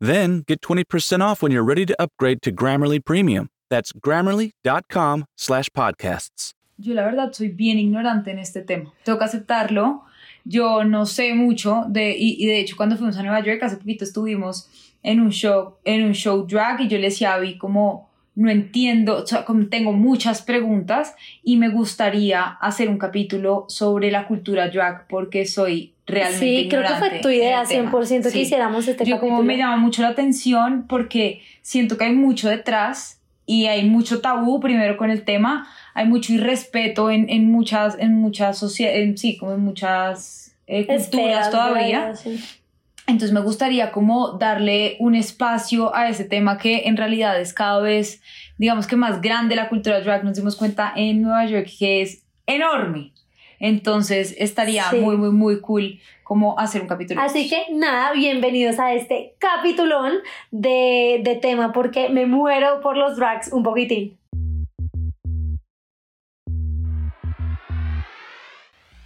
Then get 20% off when you're ready to upgrade to Grammarly Premium. That's grammarly.com slash podcasts. Yo la verdad soy bien ignorante en este tema. Tengo que aceptarlo. Yo no sé mucho de, y, y de hecho cuando fuimos a Nueva York hace poquito estuvimos en un show, en un show drag y yo le decía a Abby como no entiendo, o sea, como tengo muchas preguntas y me gustaría hacer un capítulo sobre la cultura drag porque soy realmente Sí, creo que ignorante fue tu idea, en el tema. 100% que Sí. hiciéramos este Yo capítulo. como me llama mucho la atención porque siento que hay mucho detrás y hay mucho tabú primero con el tema, hay mucho irrespeto en, en muchas, en muchas sociedades, sí, como en muchas eh, culturas Esferas, todavía. ¿verdad? Sí. Entonces me gustaría como darle un espacio a ese tema que en realidad es cada vez, digamos que más grande la cultura drag. Nos dimos cuenta en Nueva York que es enorme. Entonces estaría Sí. muy, muy, muy cool como hacer un capítulo. Así que nada, bienvenidos a este capitulón de, de tema porque me muero por los drags un poquitín.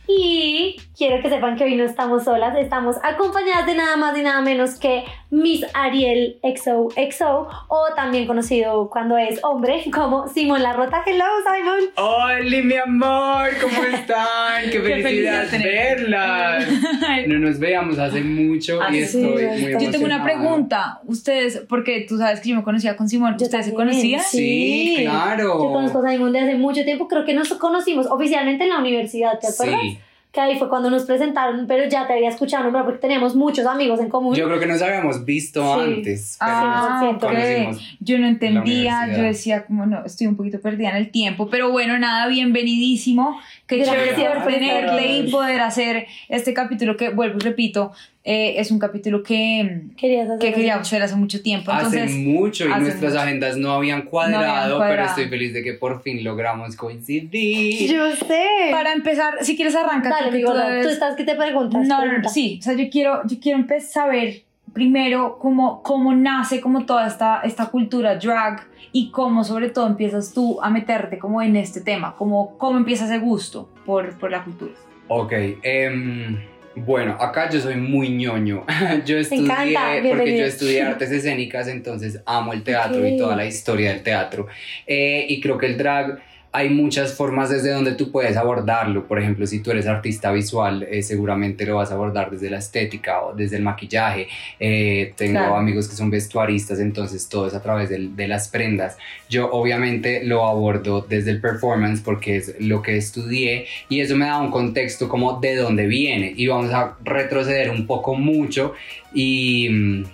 Y quiero que sepan que hoy no estamos solas, estamos acompañadas de nada más y nada menos que Miss Ariel XOXO o también conocido cuando es hombre como Simón Larrota. Hello, Simon. ¡Hola, mi amor! ¿Cómo están? ¡Qué Qué felicidad verlas! No nos veíamos hace mucho y sí, estoy muy bastante. Yo tengo una pregunta. Ustedes, porque tú sabes que yo me conocía con Simón, ¿ustedes se conocían? Sí, claro. Yo conozco a Simon de hace mucho tiempo, creo que nos conocimos oficialmente en la universidad, ¿te acuerdas? Sí, Que ahí fue cuando nos presentaron, pero ya te había escuchado nombrar porque teníamos muchos amigos en común. yo creo que nos habíamos visto Sí. antes. pero Ah, nos. Yo no entendía, yo decía como no, estoy un poquito perdida en el tiempo, pero bueno, nada, bienvenidísimo, qué Gracias chévere tenerle y poder hacer este capítulo que, vuelvo y repito, eh, es un capítulo que, Querías hacer que queríamos hacer hace mucho tiempo, entonces... hace mucho y hace nuestras mucho. agendas no habían cuadrado, No habían pero cuadrado. estoy feliz de que por fin logramos coincidir. Yo sé. Para empezar, si quieres arranca Dale, porque digo, tú tú, estás que te preguntas. No, no, no, Pregunta. sí, o sea, yo quiero, yo quiero empezar a saber primero cómo, cómo nace como toda esta, esta cultura drag y cómo sobre todo empiezas tú a meterte como en este tema, cómo, cómo empieza ese gusto por, por la cultura. Ok, em, bueno, acá yo soy muy ñoño. Yo estudié, porque yo estudié artes escénicas, entonces amo el teatro y toda la historia del teatro. Eh, y creo que el drag, hay muchas formas desde donde tú puedes abordarlo. Por ejemplo, si tú eres artista visual, eh, seguramente lo vas a abordar desde la estética o desde el maquillaje. Eh, tengo Claro. amigos que son vestuaristas, entonces todo es a través del- de las prendas. Yo obviamente lo abordo desde el performance porque es lo que estudié y eso me da un contexto como de dónde viene y vamos a retroceder un poco mucho y mm,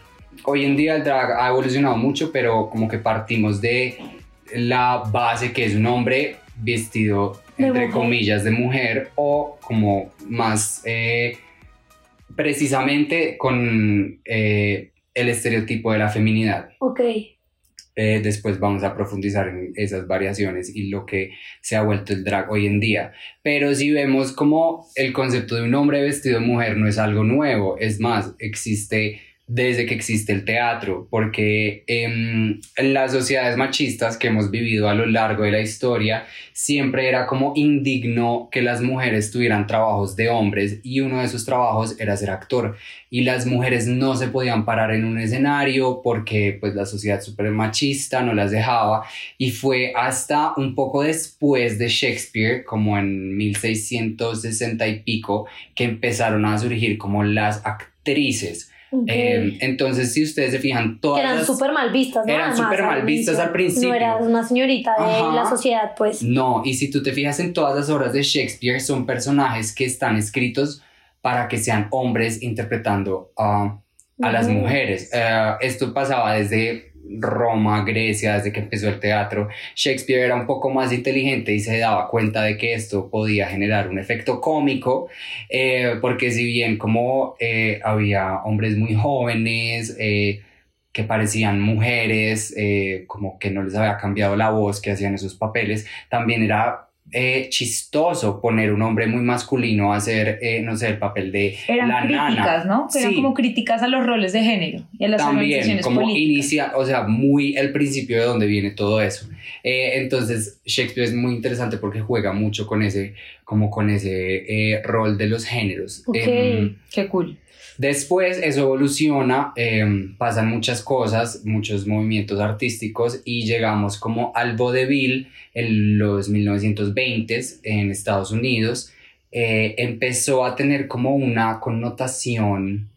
hoy en día el drag ha evolucionado mucho pero como que partimos de la base que es un hombre vestido De entre mujer. comillas de mujer o como más eh, precisamente con eh, el estereotipo de la feminidad. Ok. Eh, después vamos a profundizar en esas variaciones y lo que se ha vuelto el drag hoy en día. Pero si vemos como el concepto de un hombre vestido de mujer no es algo nuevo, es más, existe desde que existe el teatro, porque en las sociedades machistas que hemos vivido a lo largo de la historia, siempre era como indigno que las mujeres tuvieran trabajos de hombres y uno de esos trabajos era ser actor. Y las mujeres no se podían parar en un escenario porque pues la sociedad súper machista no las dejaba y fue hasta un poco después de Shakespeare como en 1660 y pico que empezaron a surgir como las actrices Ok. Eh, entonces, si ustedes se fijan, todas eran súper mal vistas, ¿no? eran súper mal vistas al principio. No eras una señorita de Ajá. la sociedad, pues. No, y si tú te fijas en todas las obras de Shakespeare, son personajes que están escritos para que sean hombres interpretando a a las mujeres. Eh, esto pasaba desde Roma, Grecia, desde que empezó el teatro. Shakespeare era un poco más inteligente y se daba cuenta de que esto podía generar un efecto cómico, eh, porque si bien como eh, había hombres muy jóvenes, eh, que parecían mujeres, como que no les había cambiado la voz, que hacían esos papeles, también era eh, chistoso poner un hombre muy masculino a hacer, eh, no sé, el papel de Eran la críticas, nana. ¿no? Que Eran Sí. como críticas a los roles de género y a las también como políticas. inicia, o sea, muy el principio de donde viene todo eso. Eh, entonces Shakespeare es muy interesante porque juega mucho con ese, como con ese eh, rol de los géneros. Ok. Em, Qué cool. Después eso evoluciona, em, pasan muchas cosas, muchos movimientos artísticos y llegamos como al vodevil en los 1920s en Estados Unidos. Eh, empezó a tener como una connotación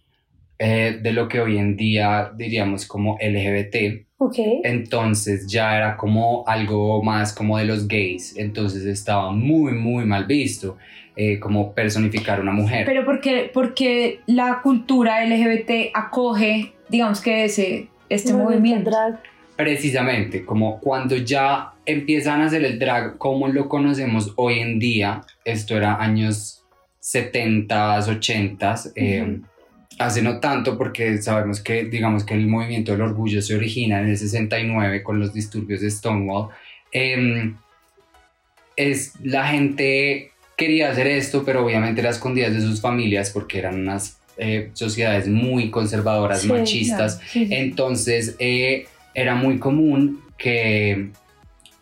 eh, de lo que hoy en día diríamos como LGBT. Ok. Entonces ya era como algo más como de los gays. Entonces estaba muy, muy mal visto eh, como personificar una mujer. Pero porque, porque la cultura LGBT acoge, digamos que ese, este movimiento. drag. Precisamente, como cuando ya empiezan a hacer el drag como lo conocemos hoy en día, esto era años 70s, 80s, eh, Ujú. hace no tanto porque sabemos que, digamos que el movimiento del orgullo se origina en el 69 con los disturbios de Stonewall, eh, es la gente quería hacer esto, pero obviamente era escondidas de sus familias porque eran unas eh, sociedades muy conservadoras, Sí, machistas, sí, sí. entonces eh, era muy común que,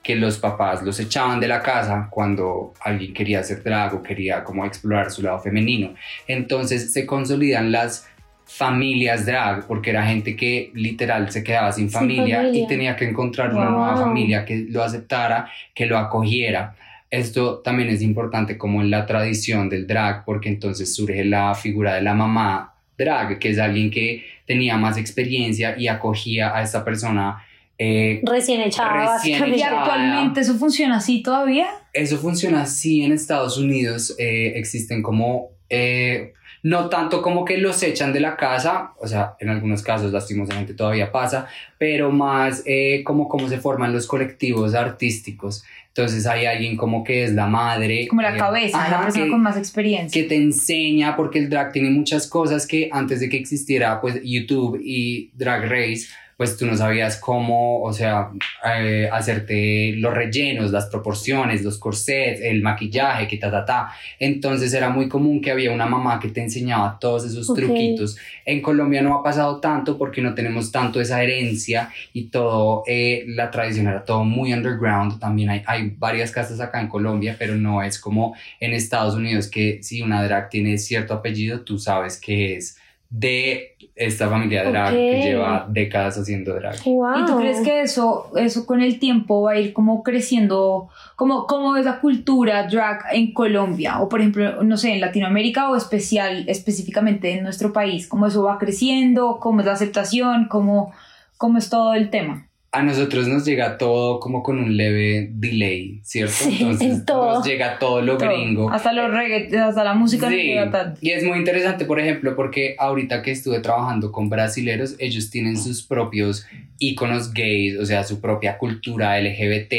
que los papás los echaban de la casa cuando alguien quería hacer drag o quería como explorar su lado femenino. Entonces se consolidan las familias drag porque era gente que literal se quedaba sin Sin familia, y familia. tenía que encontrar una nueva Wow. familia que lo aceptara, que lo acogiera. Esto también es importante como en la tradición del drag porque entonces surge la figura de la mamá drag, que es alguien que tenía más experiencia y acogía a esta persona. eh, Recién echada, Recién. ¿Y actualmente eso funciona así todavía? eso funciona así en Estados Unidos. eh, existen como, eh, no tanto como que los echan de la casa, o sea, en algunos casos lastimosamente todavía pasa, pero más eh, como cómo se forman los colectivos artísticos. Entonces hay alguien como que es la madre. Como la eh, cabeza, ajá, la persona que- con más experiencia. que te enseña, porque el drag tiene muchas cosas que antes de que existiera pues YouTube y Drag Race, pues tú no sabías cómo, o sea, eh, hacerte los rellenos, las proporciones, los corsets, el maquillaje, que ta, ta, ta. Entonces era muy común que había una mamá que te enseñaba todos esos Ok. truquitos. En Colombia no ha pasado tanto porque no tenemos tanto esa herencia y todo, eh, la tradición era todo muy underground. También hay, hay varias casas acá en Colombia, pero no es como en Estados Unidos que si una drag tiene cierto apellido, tú sabes que es de esta familia drag que Ok. lleva décadas haciendo drag. Wow. ¿Y tú crees que eso, eso con el tiempo va a ir como creciendo? como ¿Cómo es la cultura drag en Colombia? O por ejemplo, no sé, en Latinoamérica o especial, específicamente en nuestro país. ¿Cómo eso va creciendo? ¿Cómo es la aceptación? ¿Cómo, cómo es todo el tema? A nosotros nos llega todo como con un leve delay, ¿cierto? Sí, Entonces en todo. nos llega todo lo Todo. gringo. Hasta los reggae, hasta la música Sí, llega tanto. y es muy interesante, por ejemplo, porque ahorita que estuve trabajando con brasileros, ellos tienen sus propios íconos gays, o sea, su propia cultura LGBT,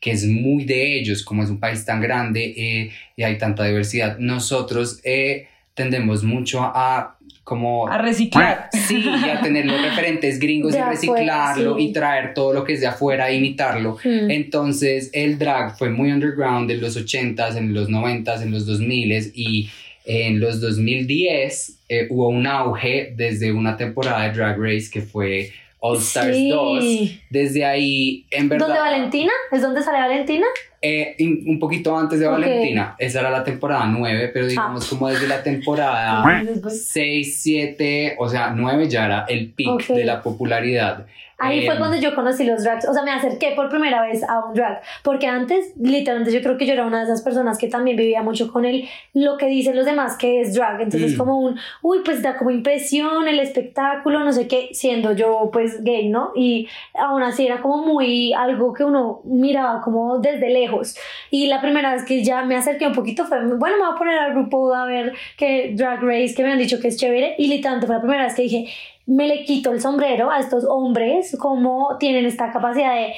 que es muy de ellos, como es un país tan grande eh, y hay tanta diversidad. Nosotros eh, tendemos mucho a como A reciclar. Sí, y a tener los referentes gringos De y afuera, reciclarlo sí. y traer todo lo que es de afuera e imitarlo. Hmm. Entonces el drag fue muy underground en los 80s, en los 90s, en los 2000s y en los 2010 eh, hubo un auge desde una temporada de Drag Race que fue All Stars Sí. 2. Desde ahí, en verdad... ¿Dónde Valentina? ¿Es donde sale Valentina? Eh, un poquito antes de Ok. Valentina, esa era la temporada 9, pero digamos como desde la temporada Después- 6, 7, o sea, 9 ya era el peak Ok. de la popularidad. Ahí fue Em, cuando yo conocí los drags, o sea, me acerqué por primera vez a un drag, porque antes, literalmente, yo creo que yo era una de esas personas que también vivía mucho con el, lo que dicen los demás que es drag, entonces Mm. como un, uy, pues da como impresión el espectáculo, no sé qué, siendo yo pues gay, ¿no? Y aún así era como muy algo que uno miraba como desde lejos, y la primera vez que ya me acerqué un poquito fue, bueno, me voy a poner al grupo a ver que Drag Race, que me han dicho que es chévere, y literalmente fue la primera vez que dije, me le quito el sombrero a estos hombres, como tienen esta capacidad de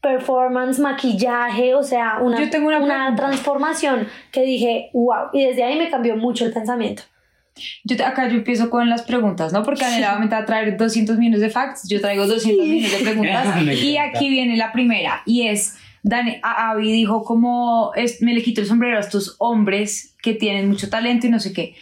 performance, maquillaje, o sea, una, Yo tengo una transformación que dije, wow, y desde ahí me cambió mucho el pensamiento. Yo te- acá yo empiezo con las preguntas, ¿no? Porque Anela va a traer 200 millones de facts, yo traigo 200 millones de preguntas. Y aquí viene la primera, y es, Dani, a- Abby dijo como, es, me le quito el sombrero a estos hombres que tienen mucho talento y no sé qué.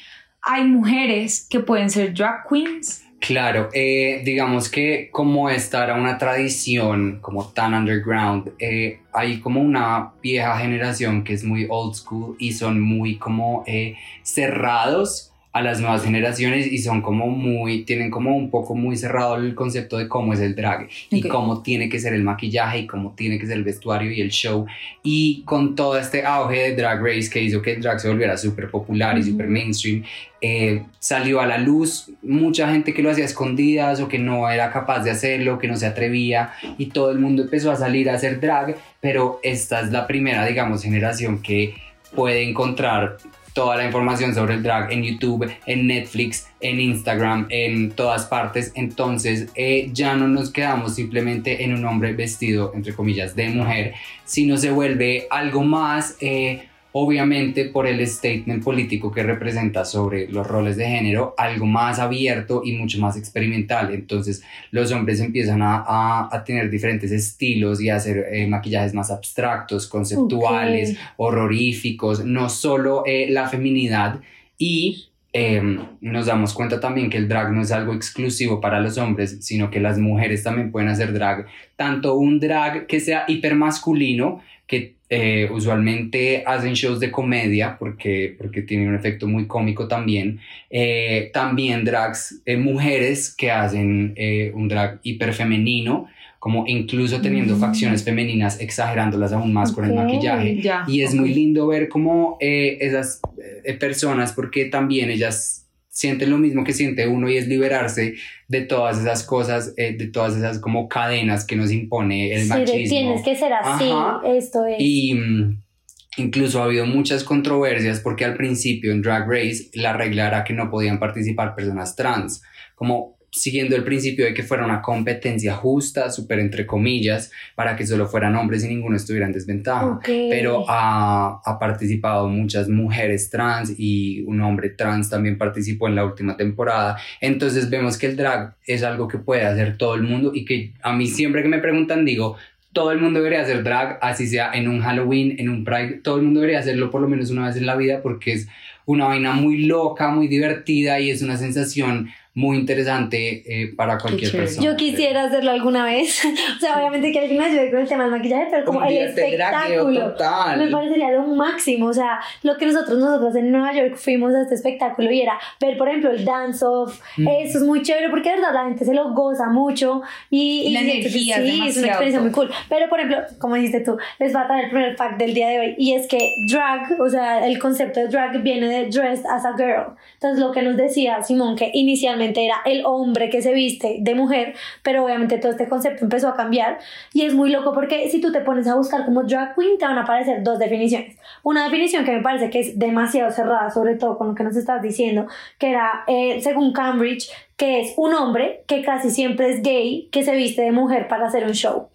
Hay mujeres que pueden ser drag queens. Claro, eh, digamos que como esta era una tradición como tan underground, eh, hay como una vieja generación que es muy old school y son muy como eh, cerrados a las nuevas generaciones y son como muy, tienen como un poco muy cerrado el concepto de cómo es el drag y cómo tiene que ser el maquillaje y cómo tiene que ser el vestuario y el show. Y con todo este auge de Drag Race que hizo que el drag se volviera súper popular y súper mainstream, eh, salió a la luz. Mucha gente que lo hacía escondidas o que no era capaz de hacerlo, que no se atrevía y todo el mundo empezó a salir a hacer drag, pero esta es la primera, digamos, generación que puede encontrar toda la información sobre el drag en YouTube, en Netflix, en Instagram, en todas partes. Entonces eh, ya no nos quedamos simplemente en un hombre vestido, entre comillas, de mujer, sino se vuelve algo más, eh, obviamente por el statement político que representa sobre los roles de género, algo más abierto y mucho más experimental. Entonces los hombres empiezan a, a- a tener diferentes estilos y a hacer eh, maquillajes más abstractos, conceptuales, horroríficos, no solo eh, la feminidad. Y eh, nos damos cuenta también que el drag no es algo exclusivo para los hombres, sino que las mujeres también pueden hacer drag, tanto un drag que sea hipermasculino, que eh, usualmente hacen shows de comedia porque, porque tienen un efecto muy cómico también, eh, también drags eh, mujeres que hacen eh, un drag hiperfemenino, como incluso teniendo Mm. facciones femeninas, exagerándolas aún más con el maquillaje. Ya. Y es muy lindo ver cómo esas personas, porque también ellas sienten lo mismo que siente uno y es liberarse de todas esas cosas, eh, de todas esas como cadenas que nos impone el Sí, machismo. tienes que ser así, Ajá. esto es. Y mm, incluso ha habido muchas controversias porque al principio en Drag Race la regla era que no podían participar personas trans, como siguiendo el principio de que fuera una competencia justa, súper entre comillas, para que solo fueran hombres y ninguno estuviera en desventaja pero ha, ha participado muchas mujeres trans y un hombre trans también participó en la última temporada. Entonces vemos que el drag es algo que puede hacer todo el mundo y que a mí siempre que me preguntan digo, todo el mundo debería hacer drag, así sea en un Halloween, en un Pride, todo el mundo debería hacerlo por lo menos una vez en la vida porque es una vaina muy loca, muy divertida y es una sensación muy interesante eh, para cualquier persona. Yo quisiera hacerlo alguna vez. o sea, obviamente que alguien me ayude con el tema del maquillaje, pero como el espectáculo. total. Me parecería lo máximo, o sea, lo que nosotros, nosotros en Nueva York fuimos a este espectáculo y era ver, por ejemplo, el dance-off, Mm. eso es muy chévere porque de verdad la gente se lo goza mucho y, Y la que energía es sí, es una demasiado experiencia muy cool. Pero, por ejemplo, como dijiste tú, les va a traer el primer fact del día de hoy y es que drag, o sea, el concepto de drag viene de dressed as a girl. Entonces, lo que nos decía Simón, que inicialmente era el hombre que se viste de mujer, pero obviamente todo este concepto empezó a cambiar y es muy loco porque si tú te pones a buscar como drag queen te van a aparecer dos definiciones. Una definición que me parece que es demasiado cerrada, sobre todo con lo que nos estás diciendo, que era eh, según Cambridge, que es un hombre que casi siempre es gay, que se viste de mujer para hacer un show.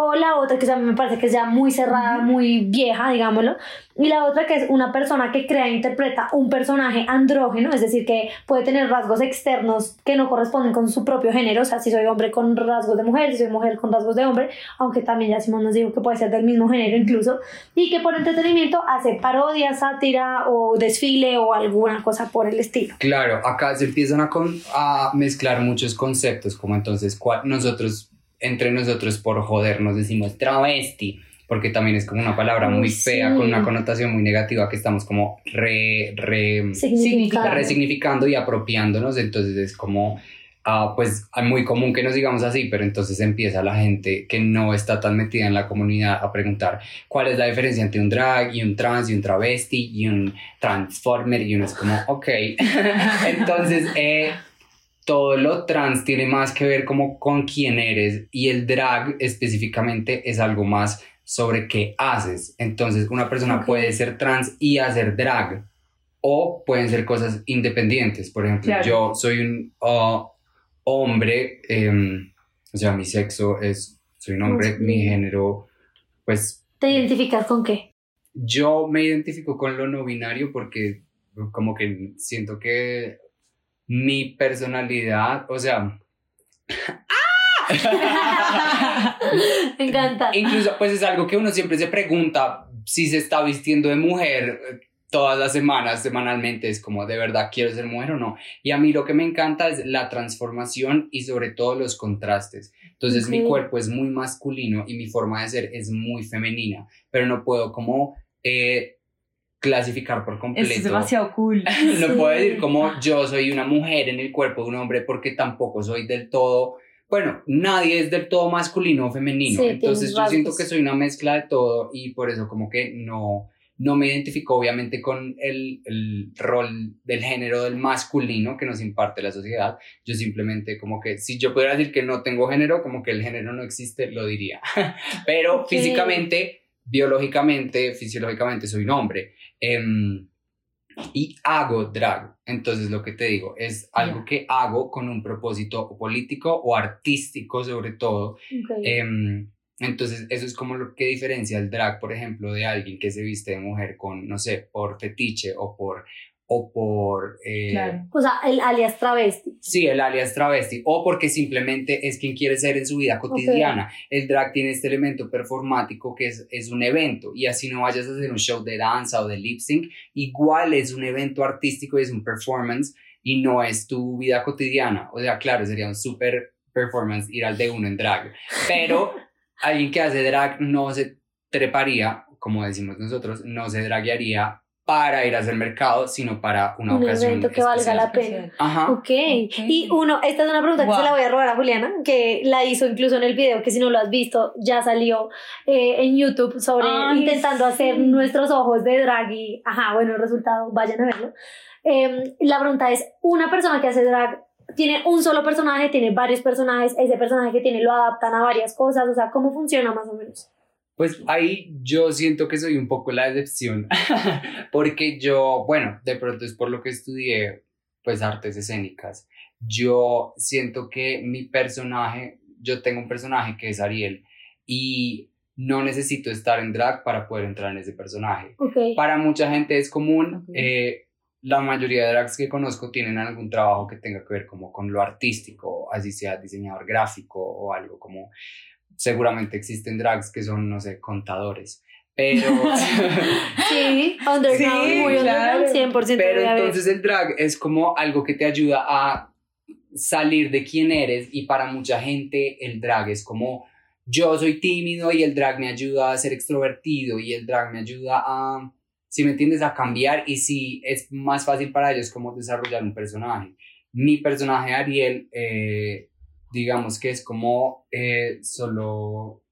O la otra, que a mí me parece que es ya muy cerrada, muy vieja, digámoslo. Y la otra que es una persona que crea e interpreta un personaje andrógeno, es decir, que puede tener rasgos externos que no corresponden con su propio género. O sea, si soy hombre con rasgos de mujer, si soy mujer con rasgos de hombre, aunque también ya Simón nos dijo que puede ser del mismo género incluso. Y que por entretenimiento hace parodia, sátira o desfile o alguna cosa por el estilo. Claro, acá se empiezan a, con- a mezclar muchos conceptos, como entonces cua- nosotros, entre nosotros por joder, nos decimos travesti, porque también es como una palabra Uy, muy fea, con una connotación muy negativa que estamos como re, re, Significado. resignificando y apropiándonos, entonces es como ah, pues es muy común que nos digamos así, pero entonces empieza la gente que no está tan metida en la comunidad a preguntar cuál es la diferencia entre un drag y un trans y un travesti y un transformer. Y uno es como, ok, entonces eh, todo lo trans tiene más que ver como con quién eres y el drag específicamente es algo más sobre qué haces. Entonces, una persona puede ser trans y hacer drag, o pueden ser cosas independientes. Por ejemplo, yo soy un uh, hombre, em, o sea, mi sexo es, soy un hombre, mi género, pues... ¿Te identificas con qué? Yo me identifico con lo no binario porque como que siento que mi personalidad, o sea... Me encanta. Incluso, pues es algo que uno siempre se pregunta si se está vistiendo de mujer eh, todas las semanas, semanalmente, es como, ¿de verdad quiero ser mujer o no? Y a mí lo que me encanta es la transformación y sobre todo los contrastes. Entonces mi cuerpo es muy masculino y mi forma de ser es muy femenina, pero no puedo como... Eh, clasificar por completo. es demasiado cool. no puedo decir como yo soy una mujer en el cuerpo de un hombre porque tampoco soy del todo bueno, nadie es del todo masculino o femenino, entonces yo siento que soy una mezcla de todo y por eso como que no, no me identifico obviamente con el, el, rol del género del masculino que nos imparte la sociedad, yo simplemente como que si yo pudiera decir que no tengo género, como que el género no existe, lo diría, pero físicamente, biológicamente, fisiológicamente soy un hombre. Em, y hago drag. Entonces lo que te digo es algo que hago con un propósito político o artístico sobre todo. Em, entonces eso es como lo que diferencia el drag, por ejemplo, de alguien que se viste de mujer con, no sé, por fetiche o por o por... Eh, claro. O sea, el alias travesti. Sí, el alias travesti. O porque simplemente es quien quiere ser en su vida cotidiana. El drag tiene este elemento performático que es, es un evento. Y así no vayas a hacer un show de danza o de lip sync, igual es un evento artístico y es un performance y no es tu vida cotidiana. O sea, claro, sería un super performance ir al de uno en drag. Pero alguien que hace drag no se treparía, como decimos nosotros, no se draguearía para ir a hacer mercado, sino para una un ocasión. evento que valga la pena. Ajá. Okay. Y uno, esta es una pregunta que se la voy a robar a Juliana, que la hizo incluso en el video, que si no lo has visto, ya salió eh, en YouTube sobre intentando hacer nuestros ojos de drag y, ajá, bueno, el resultado, vayan a verlo. Em, la pregunta es, una persona que hace drag tiene un solo personaje, tiene varios personajes, ese personaje que tiene lo adaptan a varias cosas, o sea, ¿cómo funciona más o menos? Pues ahí yo siento que soy un poco la excepción, porque yo, bueno, de pronto es por lo que estudié, pues artes escénicas. Yo siento que mi personaje, yo tengo un personaje que es Ariel y no necesito estar en drag para poder entrar en ese personaje. Para mucha gente es común, eh, la mayoría de drags que conozco tienen algún trabajo que tenga que ver como con lo artístico, así sea diseñador gráfico o algo como seguramente existen drags que son, no sé, contadores. Pero. sí, underground, muy underground, 100%. Pero entonces el drag es como algo que te ayuda a salir de quién eres y para mucha gente el drag es como yo soy tímido y el drag me ayuda a ser extrovertido y el drag me ayuda a, si me entiendes, a cambiar y si es más fácil para ellos como desarrollar un personaje. Mi personaje Ariel eh, digamos que es como eh, solo,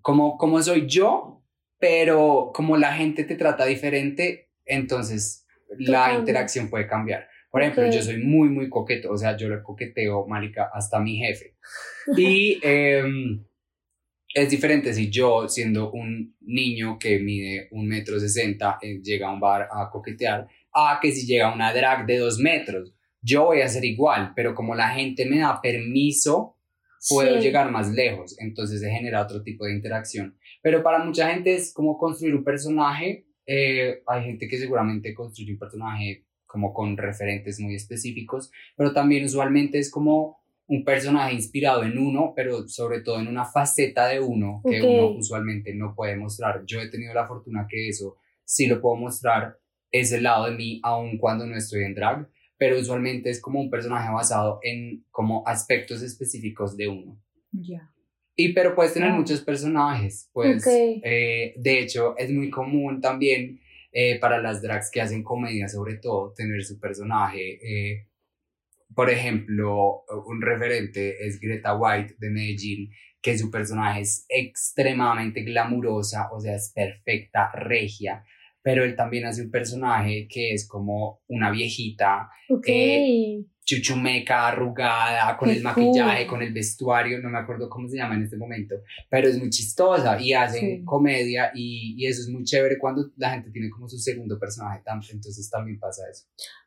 como, como soy yo, pero como la gente te trata diferente, entonces la interacción puede cambiar. Por ejemplo, yo soy muy, muy coqueto, o sea, yo le coqueteo, marica, hasta mi jefe. Y em, es diferente si yo, siendo un niño que mide un metro sesenta, eh, llega a un bar a coquetear, a que si llega una drag de dos metros yo voy a ser igual, pero como la gente me da permiso, puedo llegar más lejos, entonces se genera otro tipo de interacción. Pero para mucha gente es como construir un personaje, eh, hay gente que seguramente construye un personaje como con referentes muy específicos, pero también usualmente es como un personaje inspirado en uno, pero sobre todo en una faceta de uno que uno usualmente no puede mostrar. Yo he tenido la fortuna que eso sí lo puedo mostrar, ese lado de mí, aun cuando no estoy en drag, pero usualmente es como un personaje basado en como aspectos específicos de uno. Ya. Y pero puedes tener ah. muchos personajes, pues eh, de hecho es muy común también eh, para las drags que hacen comedia sobre todo tener su personaje eh, por ejemplo, un referente es Greta White de Medellín, que su personaje es extremadamente glamurosa, o sea, es perfecta, regia, pero él también hace un personaje que es como una viejita, Ok. eh, chuchumeca, arrugada, con Qué el maquillaje, cool. con el vestuario, no me acuerdo cómo se llama en este momento, pero es muy chistosa y hacen Sí. comedia y, y eso es muy chévere cuando la gente tiene como su segundo personaje, entonces también pasa eso.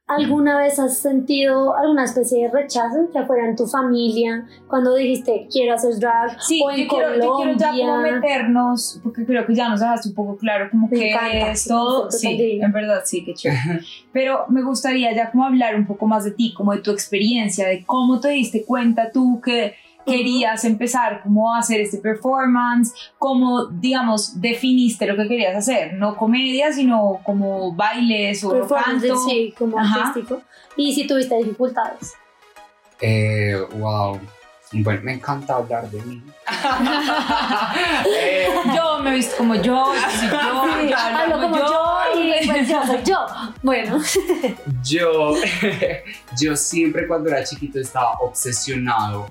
¿Alguna vez has sentido alguna especie de rechazo, ya fuera en tu familia, cuando dijiste quiero hacer drag? Sí, o en yo quiero, yo quiero ya como Colombia? meternos, porque creo que ya nos dejaste un poco claro como Me que encanta, es todo, sí, en verdad sí, qué chévere. Pero me gustaría ya como hablar un poco más de ti, como de tu experiencia, de cómo te diste cuenta tú que querías empezar como a hacer este performance, cómo, digamos, definiste lo que querías hacer, no comedia, sino como bailes o canto. sí, como Ajá. artístico. Y si tuviste dificultades. Eh, wow. Bueno, me encanta hablar de mí. Eh, Yo me he visto como yo, yo soy yo, Sí, yo hablo como yo y pues yo soy yo. Bueno, Yo, yo siempre cuando era chiquito estaba obsesionado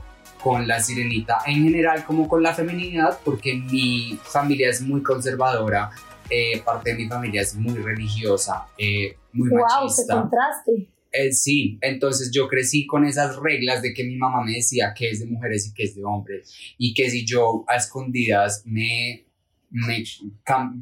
con la sirenita, en general como con la feminidad, porque mi familia es muy conservadora, eh, parte de mi familia es muy religiosa, eh, muy wow, qué machista. contraste. Eh, sí, entonces yo crecí con esas reglas de que mi mamá me decía que es de mujeres y que es de hombres, y que si yo a escondidas me... me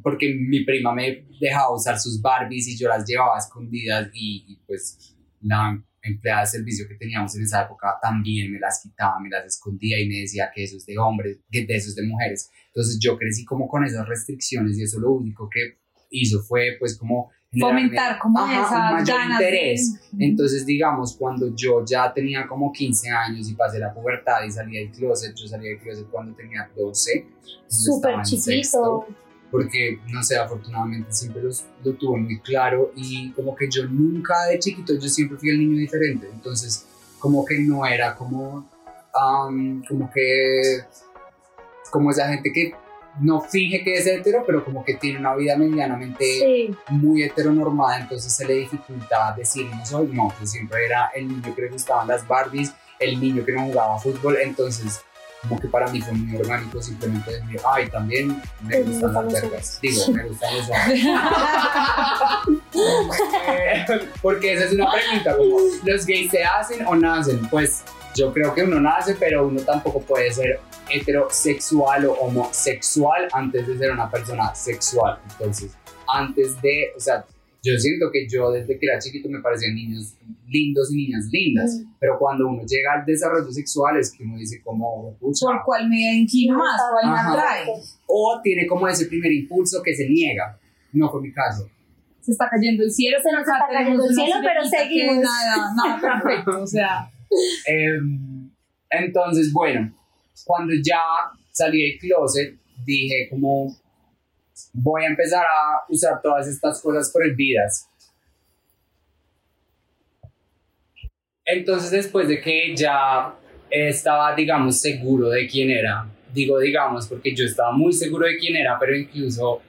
porque mi prima me dejaba usar sus Barbies y yo las llevaba escondidas y, y pues la empleada de servicio que teníamos en esa época también me las quitaba, me las escondía y me decía que eso es de hombres, que de eso es de mujeres. Entonces yo crecí como con esas restricciones y eso lo único que hizo fue pues como fomentar como ajá, un mayor ganas de- interés. Entonces, digamos, cuando yo ya tenía como 15 años y pasé la pubertad y salí del closet, yo salí del closet cuando tenía 12. entonces Súper en sexto, chiquito. Porque, no sé, afortunadamente siempre los, lo tuve muy claro y como que yo nunca de chiquito, yo siempre fui el niño diferente. Entonces, como que no era como, am, como que, como esa gente que no finge que es hetero, pero como que tiene una vida medianamente Sí, muy heteronormada, entonces se le dificulta decir no soy, no, yo siempre era el niño que le gustaban las Barbies, el niño que no jugaba fútbol, entonces como que para mí fue muy orgánico simplemente decir, ay, también me gustan las vergas, digo, me gustan los hombres. Porque esa es una pregunta, como, ¿los gays se hacen o nacen? Pues yo creo que uno nace, pero uno tampoco puede ser heterosexual o homosexual antes de ser una persona sexual. Entonces, antes de, o sea, yo siento que yo desde que era chiquito me parecían niños lindos y niñas lindas, Mm. pero cuando uno llega al desarrollo sexual es que uno dice como, pucha, por cuál me inclino más, cuál me atrae. o tiene como ese primer impulso que se niega. No fue mi caso. Se está cayendo el cielo, Se nos está cayendo el cielo, pero seguimos. Nada, nada perfecto, o sea. Em, entonces, bueno, cuando ya salí del closet, dije como voy a empezar a usar todas estas cosas prohibidas. Entonces, después de que ya estaba, digamos, seguro de quién era, digo, digamos, porque yo estaba muy seguro de quién era, pero incluso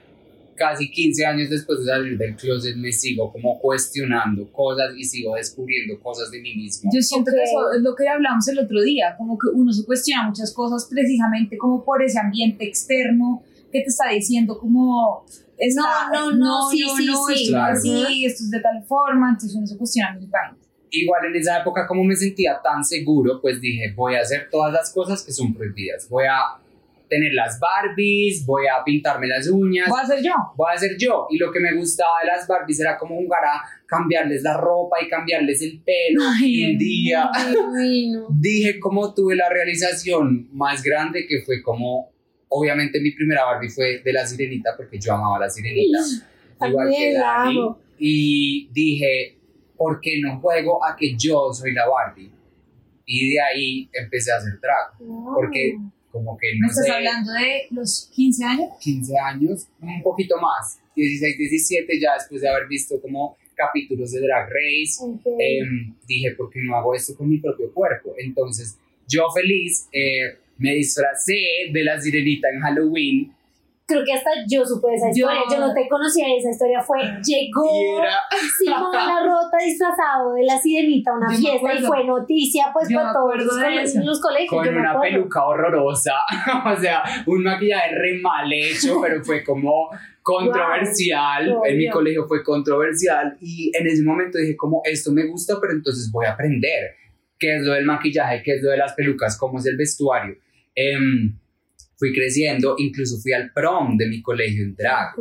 casi 15 años después de salir del closet me sigo como cuestionando cosas y sigo descubriendo cosas de mí mismo. Yo siento Ok. que eso es lo que hablamos el otro día, como que uno se cuestiona muchas cosas precisamente como por ese ambiente externo que te está diciendo como está- No, no, no, sí, sí, no, sí. esto es Claro. así, esto es de tal forma, entonces uno se cuestiona mil vainas. igual en esa época como me sentía tan seguro, pues dije, voy a hacer todas las cosas que son prohibidas. Voy a tener las Barbies, voy a pintarme las uñas, Voy a ser yo. voy a ser yo. Y lo que me gustaba de las Barbies era como jugar a cambiarles la ropa y cambiarles el pelo. Ay, y un día divino. dije como tuve la realización más grande que fue como, obviamente mi primera Barbie fue de la sirenita porque yo amaba a la sirenita. igual que Dani. amo. Y dije, ¿por qué no juego a que yo soy la Barbie? Y de ahí empecé a hacer drag, porque como que ¿Me no estás sé, hablando de los 15 años? 15 años, un poquito más, 16, 17, ya después de haber visto como capítulos de Drag Race, em, dije, ¿por qué no hago esto con mi propio cuerpo? Entonces, yo feliz, eh, me disfracé de la sirenita en Halloween creo que hasta yo supe esa Yo- historia. Yo, no te conocía esa historia. Fue, llegó era- Simón la Rota disfrazado de la sirenita a una Yo fiesta y fue noticia pues Yo para todos los, de cole- eso. los colegios. con yo me una peluca horrorosa, o sea, un maquillaje re mal hecho, pero fue como controversial, Wow, en mi colegio fue controversial y en ese momento dije como esto me gusta, pero entonces voy a aprender qué es lo del maquillaje, qué es lo de las pelucas, cómo es el vestuario. Em, fui creciendo, incluso fui al prom de mi colegio en drag.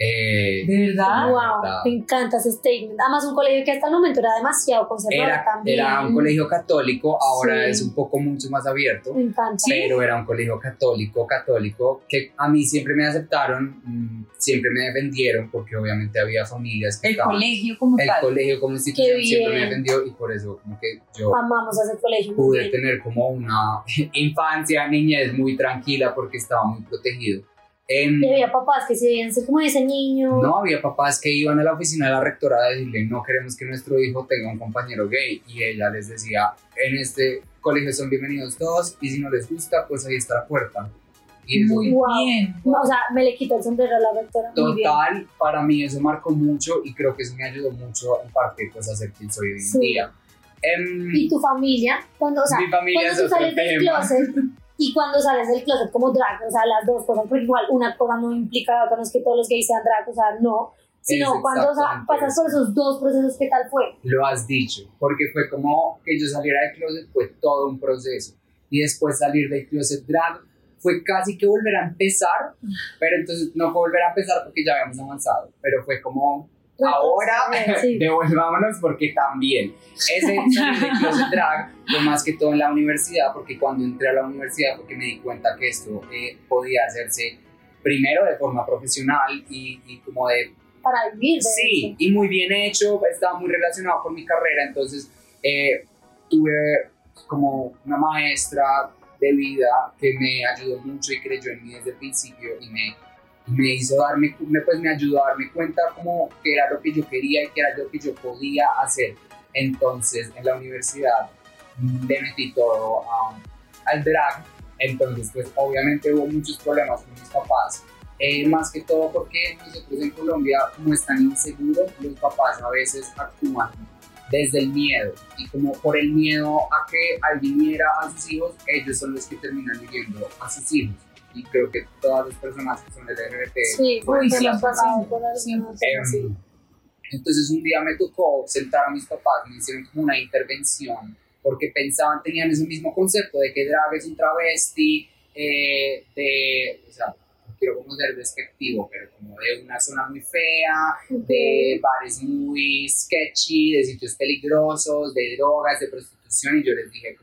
Eh, ¿De verdad? Wow, verdad. me encanta ese statement. Además, un colegio que hasta el momento era demasiado conservador era, también. era un colegio católico, ahora Sí. es un poco mucho más abierto. Me encanta. Sí. pero era un colegio católico, católico, que a mí siempre me aceptaron, mm, siempre me defendieron, porque obviamente había familias que El estaban- colegio como el tal. colegio como institución siempre me defendió y por eso como que yo Amamos ese colegio. pude tener como una infancia, niñez muy tranquila porque estaba muy protegido. Em, Y había papás que se debían ser como ese niño. no había papás que iban a la oficina de la rectora a decirle no queremos que nuestro hijo tenga un compañero gay y ella les decía en este colegio son bienvenidos todos y si no les gusta pues ahí está la puerta y eso Muy Wow. bien. No, o sea, me le quitó el sombrero a la rectora. Muy bien. Total, para mí eso marcó mucho y creo que eso me ayudó mucho en parte pues a ser quien soy hoy en Sí. día. Em, ¿Y tu familia? Cuando, o sea, mi familia cuando es tú sales del closet y cuando sales del closet como drag, o sea, las dos cosas, porque igual una cosa no implica la otra, no es que todos los gays sean drag, o sea, no, sino Es cuando o sea, pasas por eso. esos dos procesos, ¿qué tal fue? Lo has dicho, porque fue como que yo saliera del closet fue todo un proceso y después salir del closet drag fue casi que volver a empezar, pero entonces no fue volver a empezar porque ya habíamos avanzado, pero fue como ahora Sí. devolvámonos porque también ese del closet drag fue más que todo en la universidad porque cuando entré a la universidad porque me di cuenta que esto eh, podía hacerse primero de forma profesional y, y como de Para vivir. de sí eso. y muy bien hecho estaba muy relacionado con mi carrera entonces eh, tuve como una maestra de vida que me ayudó mucho y creyó en mí desde el principio y me me hizo darme, me, pues me ayudó a darme cuenta como que era lo que yo quería y que era lo que yo podía hacer. Entonces, en la universidad le metí todo al drag. Entonces, pues obviamente hubo muchos problemas con mis papás. Eh, más que todo porque nosotros en Colombia, como es tan inseguro, los papás a veces actúan desde el miedo. Y como por el miedo a que alguien hiera a sus hijos, ellos son los que terminan viviendo a sus hijos. Y creo que todas las personas que son LGBT Sí, Uy, sí, pasado sí, por. Entonces un día me tocó sentar a mis papás, me hicieron como una intervención, porque pensaban, tenían ese mismo concepto de que drag es un travesti, eh, de, o sea, quiero como ser despectivo, pero como de una zona muy fea, de bares muy sketchy, de sitios peligrosos, de drogas, de prostitución, y yo les dije,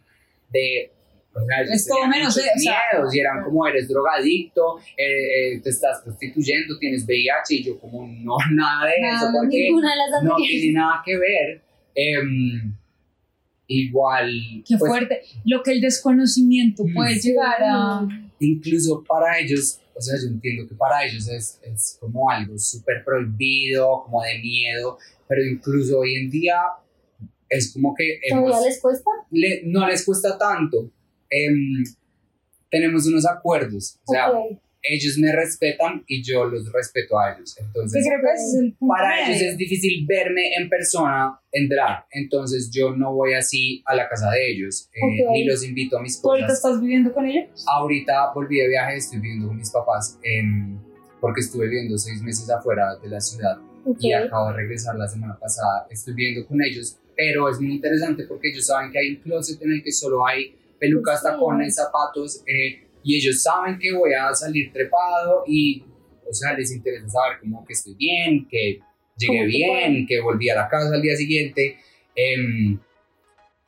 de... O sea, Es todo menos, muchos o sea, miedos y eran como eres drogadicto, eh, eh, te estás prostituyendo, tienes VIH y yo como no, nada de Nada, eso porque Ninguna de no tiene nada que ver. Em, igual, Qué pues, fuerte. Lo que el desconocimiento Mm. puede llegar a. incluso para ellos, o sea, yo entiendo que para ellos es, es como algo súper prohibido, como de miedo, pero incluso hoy en día es como que hemos- ¿Todavía les cuesta? le- no les cuesta tanto. Em, tenemos unos acuerdos, o sea, Ok. ellos me respetan y yo los respeto a ellos. Entonces, creo que es el punto. para medio. ellos es difícil verme en persona en drag, entonces yo no voy así a la casa de ellos, eh, Ok. ni los invito a mis ¿Tú ahorita cosas. estás viviendo con ellos? Ahorita volví de viaje, estoy viviendo con mis papás, em, porque estuve viviendo seis meses afuera de la ciudad Ok. y acabo de regresar la semana pasada. Estoy viviendo con ellos, pero es muy interesante porque ellos saben que hay un closet en el que solo hay pelucas, tacones, zapatos, eh, y ellos saben que voy a salir trepado y, o sea, les interesa saber como que estoy bien, que llegué bien, que volví a la casa al día siguiente. Em,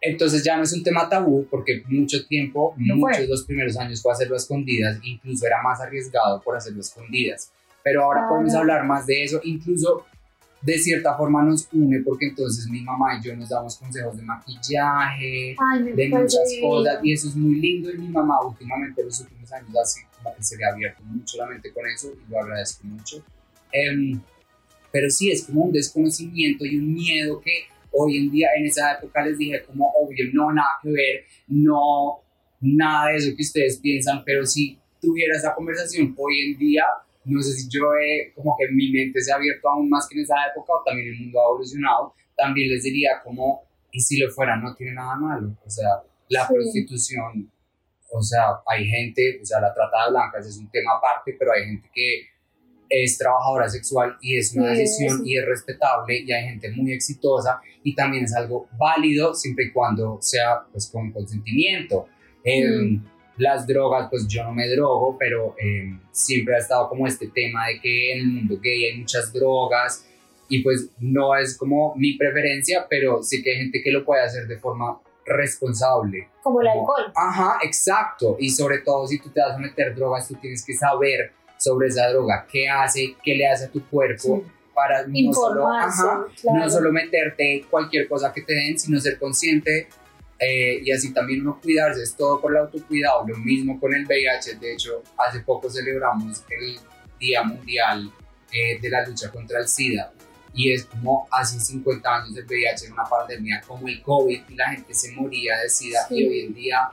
entonces ya no es un tema tabú porque mucho tiempo, No muchos de los primeros años fue hacerlo a escondidas, incluso era más arriesgado por hacerlo a escondidas. Pero ahora Claro. podemos hablar más de eso, incluso de cierta forma nos une porque entonces mi mamá y yo nos damos consejos de maquillaje, Ay, de muchas cosas y eso es muy lindo y mi mamá últimamente los últimos años así como que se le ha abierto mucho la mente con eso y lo agradezco mucho. Em, pero sí es como un desconocimiento y un miedo que hoy en día en esa época les dije como obvio no nada que ver, no nada de eso que ustedes piensan, pero si tuviera esa conversación hoy en día, no sé si yo he, como que mi mente se ha abierto aún más que en esa época o también el mundo ha evolucionado, también les diría como, y si lo fuera, no tiene nada malo. O sea, la prostitución, o sea, hay gente, o sea, la trata de blancas es un tema aparte, pero hay gente que es trabajadora sexual y es una decisión y es respetable y hay gente muy exitosa y también es algo válido siempre y cuando sea pues con consentimiento. Em, las drogas, pues yo no me drogo, pero em, siempre ha estado como este tema de que en el mundo gay hay muchas drogas y pues no es como mi preferencia, pero sí que hay gente que lo puede hacer de forma responsable. Como el alcohol. Ajá, exacto. Y sobre todo si tú te vas a meter drogas, tú tienes que saber sobre esa droga, qué hace, qué le hace a tu cuerpo. Para no solo, no solo meterte cualquier cosa que te den, sino ser consciente eh, y así también uno cuidarse, es todo por el autocuidado, lo mismo con el VIH, de hecho hace poco celebramos el Día Mundial eh, de la lucha contra el SIDA. Y es como hace 50 años el VIH era una pandemia como el COVID y la gente se moría de SIDA. Y hoy en día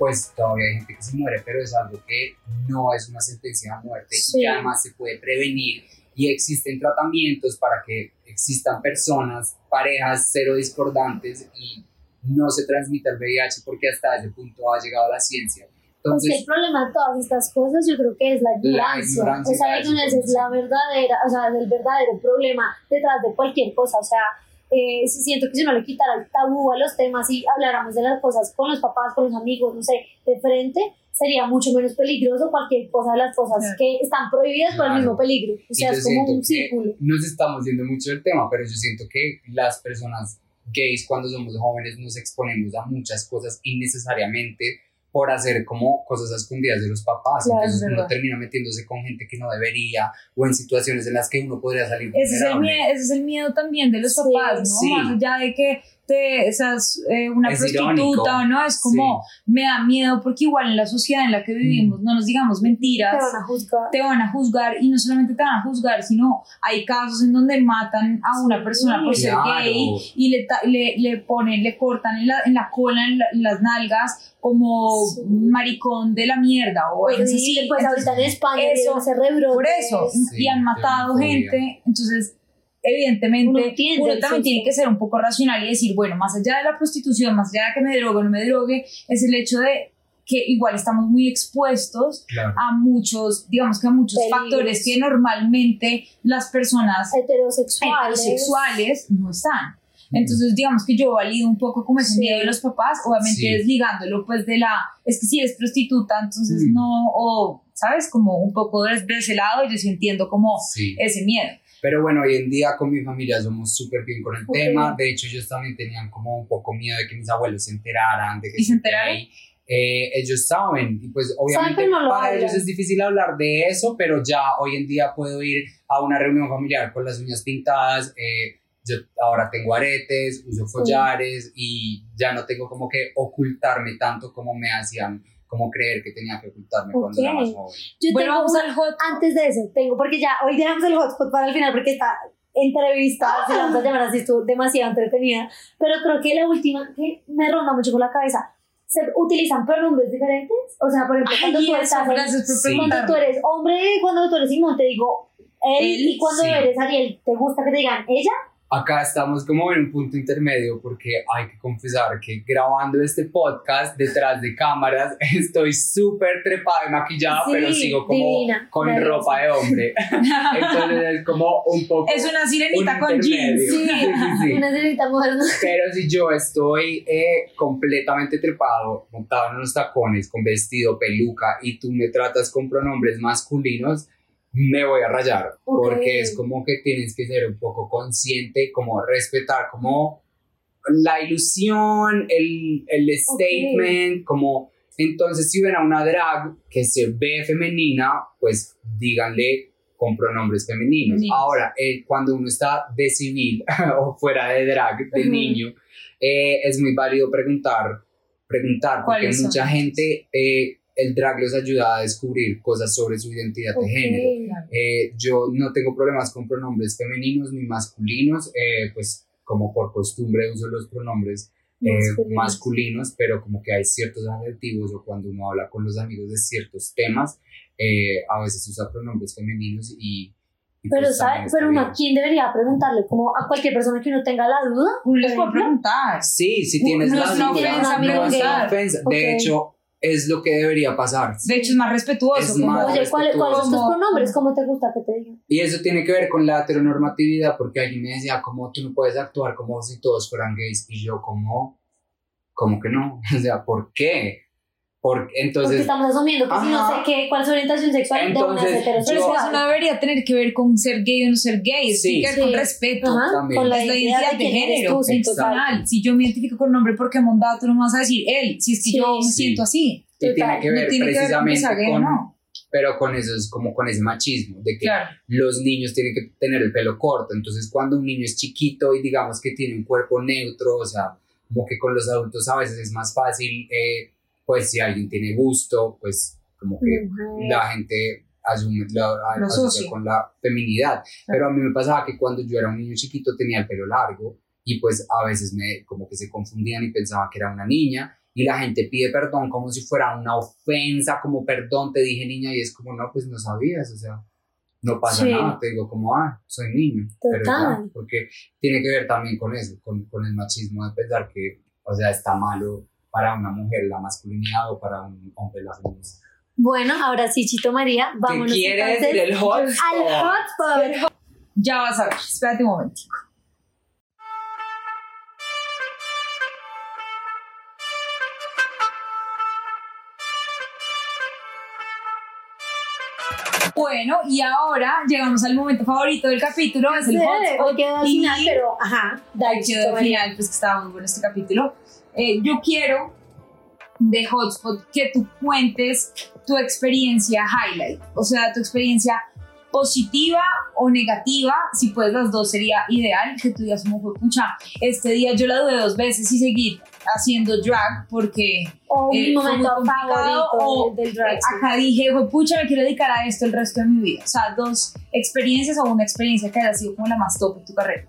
pues todavía hay gente que se muere, pero es algo que no es una sentencia de muerte y que además se puede prevenir. Y existen tratamientos para que existan personas, parejas cero discordantes y no se transmite el VIH porque hasta ese punto ha llegado la ciencia. Entonces, el problema de todas estas cosas yo creo que es la ignorancia. La ignorancia o sea, la ignorancia es la verdadera, o sea, el verdadero problema detrás de cualquier cosa. O sea, eh, siento que si uno le quitara el tabú a los temas y habláramos de las cosas con los papás, con los amigos, no sé, de frente, sería mucho menos peligroso cualquier cosa de las cosas que están prohibidas por el mismo peligro. O sea, es como un círculo. Nos estamos yendo mucho del tema, pero yo siento que las personas gays cuando somos jóvenes nos exponemos a muchas cosas innecesariamente por hacer como cosas escondidas de los papás. Entonces uno termina metiéndose con gente que no debería o en situaciones en las que uno podría salir. Ese es, el miedo, ese es el miedo también de los papás, ¿no? Más allá de que te, esas, eh, una prostituta o no, es como me da miedo porque igual en la sociedad en la que vivimos, mm. no nos digamos mentiras, te van a juzgar. Te van a juzgar y no solamente te van a juzgar, sino hay casos en donde matan a una persona por ser gay y le, le, le, ponen, le cortan en la, en la cola, en, las nalgas como maricón de la mierda o pues sí, pues ahorita en España eso, se por eso y han matado gente. Entonces evidentemente uno, también tiene que ser un poco racional y decir, bueno, más allá de la prostitución, más allá de que me drogue o no me drogue, es el hecho de que igual estamos muy expuestos a muchos, digamos que a muchos factores que normalmente las personas heterosexuales, heterosexuales no están. Entonces, digamos que yo valido un poco como ese miedo de los papás, obviamente desligándolo pues de la, es que si eres prostituta, entonces mm. no, o, ¿sabes? Como un poco desde ese lado, yo sí entiendo como ese miedo. Pero bueno, hoy en día con mi familia somos súper bien con el tema. De hecho, ellos también tenían como un poco miedo de que mis abuelos se enteraran. De que ¿Y se enteraran? Eh, ellos saben, y pues obviamente para ellos es difícil hablar de eso, pero ya hoy en día puedo ir a una reunión familiar con las uñas pintadas, eh, yo ahora tengo aretes, uso collares y ya no tengo como que ocultarme tanto como me hacían como creer que tenía que ocultarme cuando era más joven. Yo bueno, vamos al hot. Antes de eso, tengo, porque ya hoy dejamos el hotspot para el final, porque esta entrevista, ah. si la vamos a llamar así, estuvo demasiado entretenida, pero creo que la última que me ronda mucho por la cabeza, ¿se utilizan pronombres diferentes? O sea, por ejemplo, cuando, tú, estás cuando tú eres hombre, cuando tú eres Simón, te digo él, y cuando eres Ariel, ¿te gusta que te digan ella? Acá estamos como en un punto intermedio porque hay que confesar que grabando este podcast detrás de cámaras estoy súper trepada y maquillada, pero sigo como con ropa de hombre. Entonces es como un poco... Es una sirenita con jeans. Sí, sí, una sirenita moderna. Pero si yo estoy eh, completamente trepado, montado en unos tacones, con vestido, peluca, y tú me tratas con pronombres masculinos, me voy a rayar, porque es como que tienes que ser un poco consciente, como respetar como la ilusión, el, el statement, como entonces si ven a una drag que se ve femenina, pues díganle con pronombres femeninos. Ahora, eh, cuando uno está de civil o fuera de drag, de niño, eh, es muy válido preguntar, preguntar, porque mucha gente... Eh, el drag les ayuda a descubrir cosas sobre su identidad de género. Eh, yo no tengo problemas con pronombres femeninos ni masculinos, eh, pues como por costumbre uso los pronombres eh, Masculinos. masculinos, pero como que hay ciertos adjetivos o cuando uno habla con los amigos de ciertos temas, eh, a veces usa pronombres femeninos y... y Pero, pues ¿sabe? Pero uno quién debería preguntarle, como a cualquier persona que uno tenga la duda. Uno les puede preguntar. Sí, si tienes No la duda, ofensa no es una ofensa. De hecho, es lo que debería pasar. De hecho, es más respetuoso. Es como- más Oye, ¿cuáles cuáles son tus pronombres? ¿Cómo te gusta que te digan? Y eso tiene que ver con la heteronormatividad, porque alguien me decía, como tú no puedes actuar como si todos fueran gays, y yo como, como que no, o sea, ¿por qué? Porque Porque entonces, estamos asumiendo que si no Ajá. sé qué, cuál es su orientación sexual, de una Entonces, es Pero es que heterosexual. eso no debería tener que ver con ser gay o no ser gay. Sí. que ver con Sí. respeto. Ajá, también. con la la identidad de de género. tú, sí. Si yo me identifico con un nombre porque mondado, tú no me vas a decir él. Si es que Sí. yo me Sí. siento así. y tiene total, que No ver tiene que ver con que precisamente gay o con, no. pero con eso es como con ese machismo, de que Claro. los niños tienen que tener el pelo corto, entonces cuando un niño es chiquito y digamos que tiene un cuerpo neutro, o sea, como que con los adultos a veces es más fácil, eh, pues si alguien tiene gusto, pues como que Mujer. la gente asume, la, asocia asocia. con la feminidad. Pero a mí me pasaba que cuando yo era un niño chiquito tenía el pelo largo y pues a veces me como que se confundían y pensaban que era una niña y la gente pide perdón como si fuera una ofensa, como perdón, te dije niña y es como no, pues no sabías, o sea, no pasa Sí. nada, te digo como, ah, soy niño, pero ya, Total. porque tiene que ver también con eso, con, con el machismo de pensar que, o sea, está malo para una mujer la masculinidad o para un hombre la feminidad. Bueno, ahora sí, Chito María, ¿Qué vámonos quieres entonces del hot al spot? hotspot. Ya vas a ver. Espérate un momento. Bueno, y ahora llegamos al momento favorito del capítulo, es el hotspot. quedó al final, pero ajá, dale, quedó al final, pues que estaba muy bueno este capítulo. Eh, yo quiero de Hotspot que tú cuentes tu experiencia highlight, o sea, tu experiencia positiva o negativa, si puedes las dos sería ideal, que tú digas como fue pucha, este día yo la dudé dos veces y seguir haciendo drag porque O eh, mi momento favorito o del, drag. eh, acá dije, fue pucha, me quiero dedicar a esto el resto de mi vida, o sea, dos experiencias o una experiencia que haya sido como la más top en tu carrera.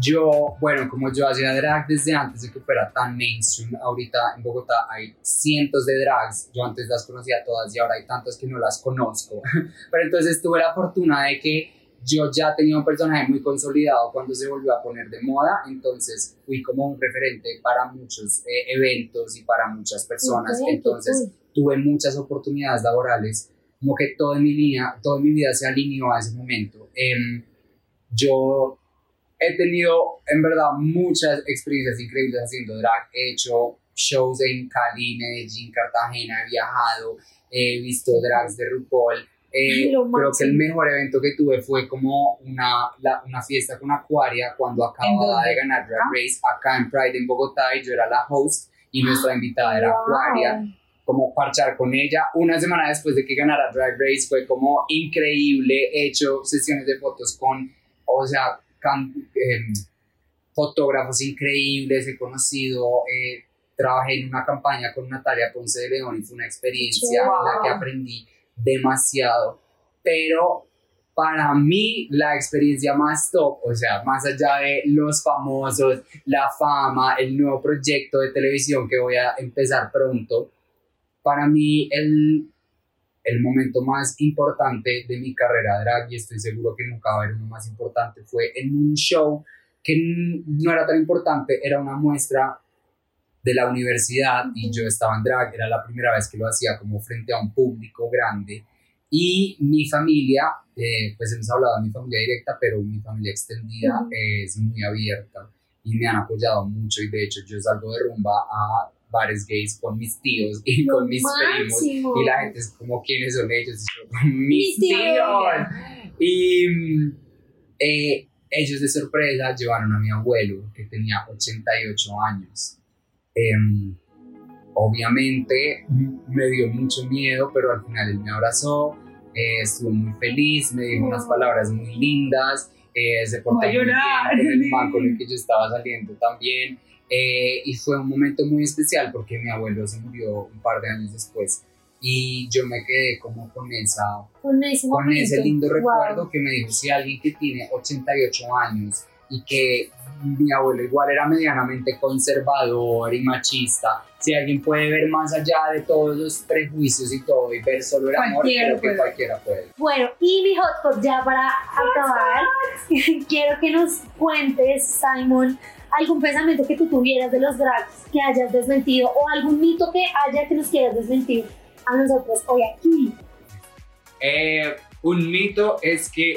Yo, bueno, como yo hacía drag desde antes de que fuera tan mainstream, ahorita en Bogotá hay cientos de drags, yo antes las conocía todas y ahora hay tantas que no las conozco, pero entonces tuve la fortuna de que yo ya tenía un personaje muy consolidado cuando se volvió a poner de moda, entonces fui como un referente para muchos eh, eventos y para muchas personas, Ok, qué entonces tuve muchas oportunidades laborales, como que toda mi, línea, toda mi vida se alineó a ese momento. Em, yo he tenido en verdad muchas experiencias increíbles haciendo drag. He hecho shows en Cali, Medellín, Cartagena, he viajado, he visto drags de RuPaul. Eh, Ay, creo que el mejor evento que tuve fue como una, la- una fiesta con Aquaria cuando ¿En acababa de ganar Drag Ah. Race acá en Pride en Bogotá y yo era la host y nuestra invitada era Wow. Aquaria como parchar con ella. Una semana después de que ganara Drag Race fue como increíble. He hecho sesiones de fotos con, o sea, can- em, fotógrafos increíbles, he conocido, eh, trabajé en una campaña con Natalia Ponce de León y fue una experiencia en la que Wow. aprendí demasiado. Pero para mí la experiencia más top, o sea, más allá de los famosos, la fama, el nuevo proyecto de televisión que voy a empezar pronto, para mí el, el momento más importante de mi carrera drag, y estoy seguro que nunca va a uno más importante, fue en un show que no era tan importante, era una muestra de la universidad y yo estaba en drag, era la primera vez que lo hacía como frente a un público grande. Y mi familia, eh, pues hemos hablado de mi familia directa, pero mi familia extendida Ujú. es muy abierta y me han apoyado mucho. Y de hecho yo salgo de rumba a bares gays con mis tíos y con mis primos. máximo. y la gente es como quiénes son ellos y yo mis tíos. tíos y eh, ellos de sorpresa llevaron a mi abuelo que tenía 88 años Em, obviamente me dio mucho miedo pero al final él me abrazó eh, estuvo muy feliz me dijo unas Oh. palabras muy lindas eh, se portó muy bien con el man con el que yo estaba saliendo también eh, y fue un momento muy especial porque mi abuelo se murió un par de años después y yo me quedé como con esa Con ese con ese lindo Wow. recuerdo que me dijo si alguien que tiene 88 años y que mi abuelo igual era medianamente conservador y machista. Si alguien puede ver más allá de todos los prejuicios y todo y ver solo el amor, Cualquiera creo que puede. cualquiera puede. Bueno, y mi hot pot ya para acabar, quiero que nos cuentes, Simon, algún pensamiento que tú tuvieras de los drags que hayas desmentido o algún mito que haya que nos quieras desmentir a nosotros hoy aquí. Eh, un mito es que,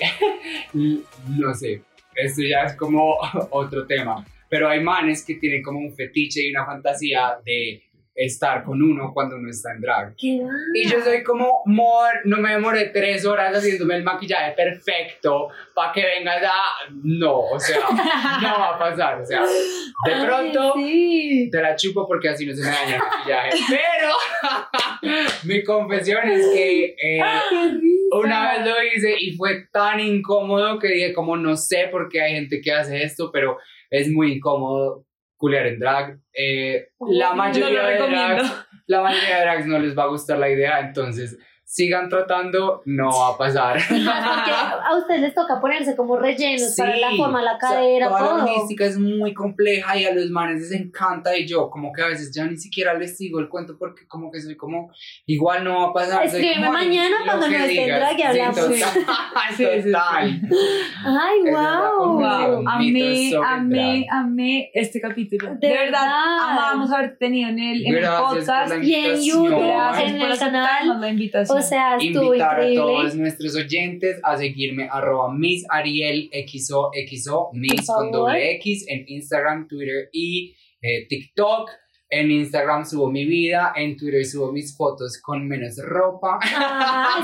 no sé, esto ya es como otro tema, pero hay manes que tienen como un fetiche y una fantasía de estar con uno cuando uno está en drag. ¿Qué? Y yo soy como, mor, no me demoré tres horas haciéndome el maquillaje perfecto para que vengas a... No, o sea, no va a pasar, o sea, de Ay, pronto sí. te la chupo porque así no se me daña el maquillaje. Pero mi confesión es que eh, Qué risa. Una vez lo hice y fue tan incómodo que dije como no sé por qué hay gente que hace esto, pero es muy incómodo culiar en drag. Eh, la mayoría de drags, la mayoría de drags no les va a gustar la idea, entonces sigan tratando, no va a pasar. A ustedes les toca ponerse como rellenos para la Sí, forma, la o sea, cadera, toda todo. la logística es muy compleja y a los manes les encanta y yo como que a veces ya ni siquiera les sigo el cuento porque como que soy como igual no va a pasar. Escríbeme como, "Ay, mañana cuando que no esté en digas". drag y hablamos. Sí, total. Sí, sí, sí. Ay, wow. Wow, amé, amé, amé este capítulo. De De, verdad, verdad. amábamos haberte tenido en el, en podcast. Y en. YouTube, en el canal. la invitación. O sea, Invitar a todos nuestros oyentes a seguirme arroba Miss Ariel XOXO, Miss con doble X en Instagram, Twitter y eh, TikTok. En Instagram subo mi vida, en Twitter subo mis fotos con menos ropa. Sí, sí.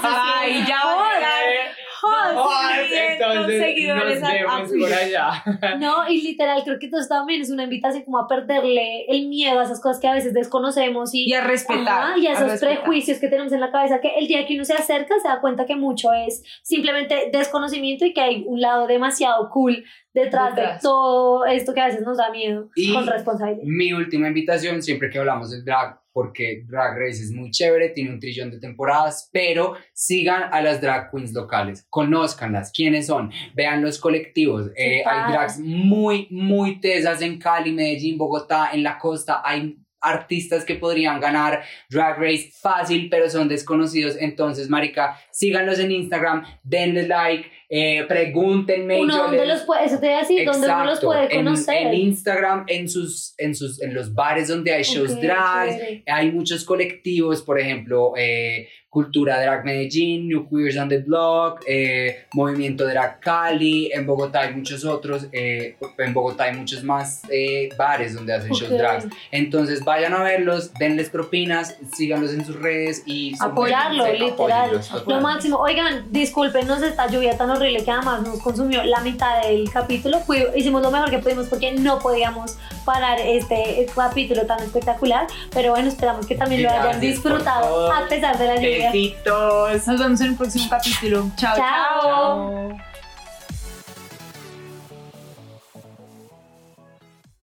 Ay, ya va a llegar. Hot. Hot. Entonces seguidores nos a- vemos así. por allá. No, y literal, creo que esto también es una invitación como a perderle el miedo a esas cosas que a veces desconocemos y, Y a respetar. Ajá, y a esos respetar. prejuicios que tenemos en la cabeza, que el día que uno se acerca se da cuenta que mucho es simplemente desconocimiento y que hay un lado demasiado cool detrás, de todo esto que a veces nos da miedo Y- con responsabilidad. Mi última invitación, siempre que hablamos del drag, porque Drag Race es muy chévere, tiene un trillón de temporadas, pero sigan a las drag queens locales, conózcanlas, quiénes son, vean los colectivos. Eh, hay drags muy, muy tesas en Cali, Medellín, Bogotá, en la costa, hay artistas que podrían ganar Drag Race fácil, pero son desconocidos. Entonces, marica, síganlos en Instagram, denle like, eh, pregúntenme. Uno, yo ¿dónde les- los puede, eso te iba a decir, ¿dónde uno los puede conocer? En, Instagram, en sus, en sus, en los bares donde hay shows chévere. hay muchos colectivos, por ejemplo, eh, Cultura Drag Medellín, New Queers on the Block, eh, Movimiento Drag Cali, en Bogotá hay muchos otros, eh, en Bogotá hay muchos más eh, bares donde hacen shows Ok. drags. Entonces vayan a verlos, denles propinas, síganlos en sus redes y Apoyarlo, literal. Lo máximo, oigan, discúlpenos esta lluvia tan horrible que además nos consumió la mitad del capítulo. Fui- hicimos lo mejor que pudimos porque no podíamos parar este capítulo tan espectacular. Pero bueno, esperamos que también lo hayan disfrutado a pesar de la lluvia. Besitos. Nos vemos en el próximo capítulo. Chao, Chao. chao.